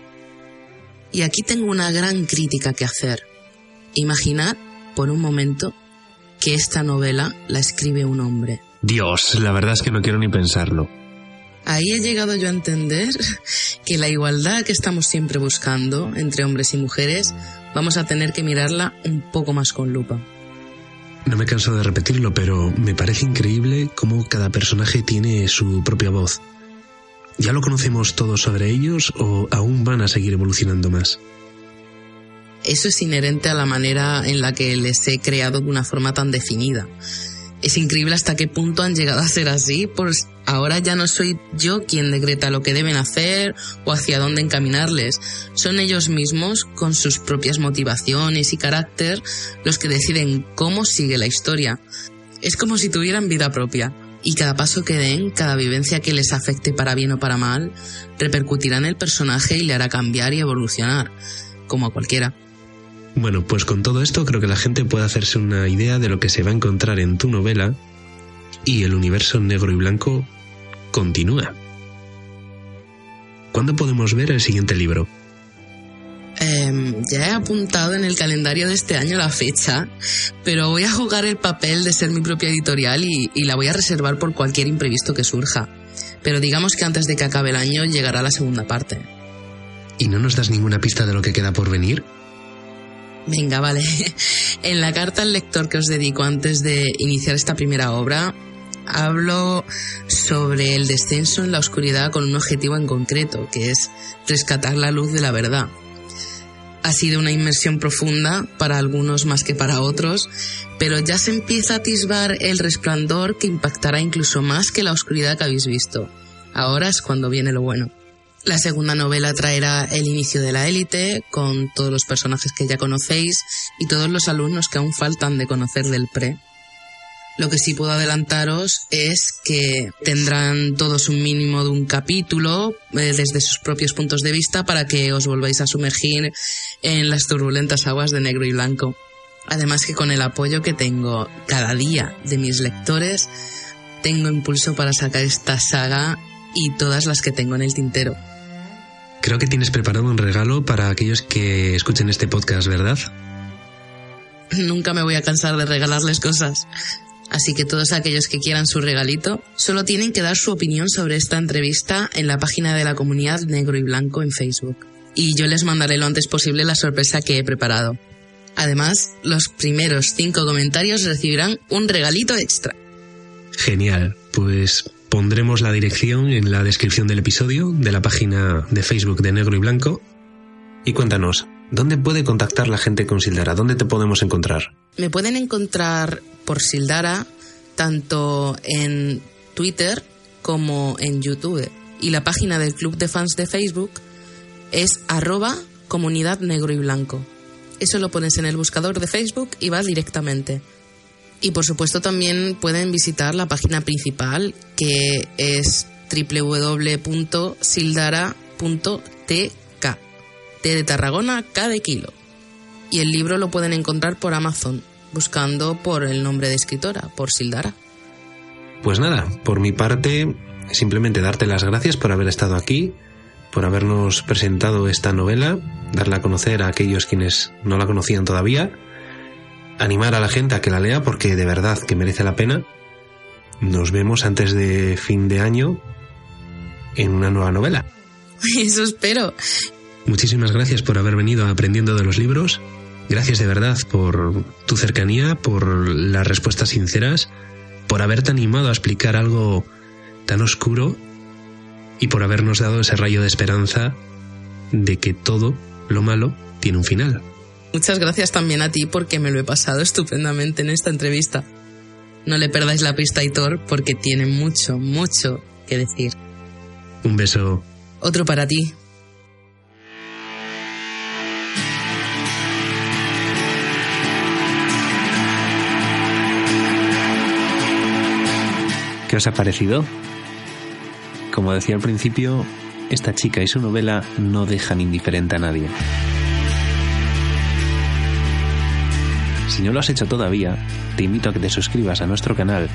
Y aquí tengo una gran crítica que hacer. Imaginad por un momento que esta novela la escribe un hombre. Dios, la verdad es que no quiero ni pensarlo. Ahí he llegado yo a entender que la igualdad que estamos siempre buscando entre hombres y mujeres vamos a tener que mirarla un poco más con lupa. No me canso de repetirlo, pero me parece increíble cómo cada personaje tiene su propia voz. ¿Ya lo conocemos todos sobre ellos o aún van a seguir evolucionando más? Eso es inherente a la manera en la que les he creado de una forma tan definida es increíble hasta qué punto han llegado a ser así, pues ahora ya no soy yo quien decreta lo que deben hacer o hacia dónde encaminarles. Son ellos mismos, con sus propias motivaciones y carácter, los que deciden cómo sigue la historia. Es como si tuvieran vida propia. Y cada paso que den, cada vivencia que les afecte para bien o para mal, repercutirá en el personaje y le hará cambiar y evolucionar, como a cualquiera. Bueno, pues con todo esto creo que la gente puede hacerse una idea de lo que se va a encontrar en tu novela y el universo negro y blanco continúa. ¿Cuándo podemos ver el siguiente libro? Em, ya he apuntado en el calendario de este año la fecha, pero voy a jugar el papel de ser mi propia editorial y, y la voy a reservar por cualquier imprevisto que surja. Pero digamos que antes de que acabe el año llegará la segunda parte. ¿Y no nos das ninguna pista de lo que queda por venir? Venga, vale. [LAUGHS] En la carta al lector que os dedico antes de iniciar esta primera obra, hablo sobre el descenso en la oscuridad con un objetivo en concreto, que es rescatar la luz de la verdad. Ha sido una inmersión profunda para algunos más que para otros, pero ya se empieza a atisbar el resplandor que impactará incluso más que la oscuridad que habéis visto. Ahora es cuando viene lo bueno. La segunda novela traerá el inicio de la élite, con todos los personajes que ya conocéis y todos los alumnos que aún faltan de conocer del pre. Lo que sí puedo adelantaros es que tendrán todos un mínimo de un capítulo eh, desde sus propios puntos de vista para que os volváis a sumergir en las turbulentas aguas de negro y blanco. Además que con el apoyo que tengo cada día de mis lectores, tengo impulso para sacar esta saga y todas las que tengo en el tintero. Creo que tienes preparado un regalo para aquellos que escuchen este podcast, ¿verdad? Nunca me voy a cansar de regalarles cosas. Así que todos aquellos que quieran su regalito solo tienen que dar su opinión sobre esta entrevista en la página de la comunidad Negro y Blanco en Facebook. Y yo les mandaré lo antes posible la sorpresa que he preparado. Además, los primeros cinco comentarios recibirán un regalito extra. Genial. Pues Pondremos la dirección en la descripción del episodio de la página de Facebook de Negro y Blanco. Y cuéntanos, ¿dónde puede contactar la gente con Sildara? ¿Dónde te podemos encontrar? Me pueden encontrar por Sildara tanto en Twitter como en YouTube. Y la página del club de fans de Facebook es arroba comunidad negro y blanco. Eso lo pones en el buscador de Facebook y vas directamente. Y por supuesto también pueden visitar la página principal que es www.sildara.tk. té de Tarragona cada kilo. Y el libro lo pueden encontrar por Amazon, buscando por el nombre de escritora, por Sildara. Pues nada, por mi parte, simplemente darte las gracias por haber estado aquí, por habernos presentado esta novela, darla a conocer a aquellos quienes no la conocían todavía, animar a la gente a que la lea porque de verdad que merece la pena. Nos vemos antes de fin de año en una nueva novela. [LAUGHS] Eso espero. Muchísimas gracias por haber venido aprendiendo de los libros. Gracias de verdad por tu cercanía, por las respuestas sinceras, por haberte animado a explicar algo tan oscuro y por habernos dado ese rayo de esperanza de que todo lo malo tiene un final. Muchas gracias también a ti porque me lo he pasado estupendamente en esta entrevista. No le perdáis la pista a Hitor porque tiene mucho, mucho que decir. Un beso. Otro para ti. ¿Qué os ha parecido? Como decía al principio, esta chica y su novela no dejan indiferente a nadie. Si no lo has hecho todavía, te invito a que te suscribas a nuestro canal.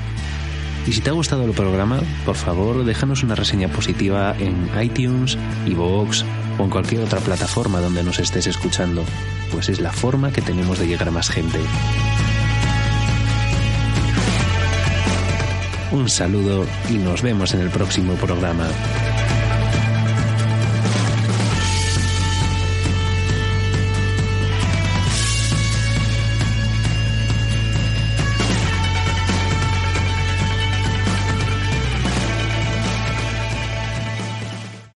Y si te ha gustado el programa, por favor déjanos una reseña positiva en iTunes, iVoox o en cualquier otra plataforma donde nos estés escuchando, pues es la forma que tenemos de llegar a más gente. Un saludo y nos vemos en el próximo programa.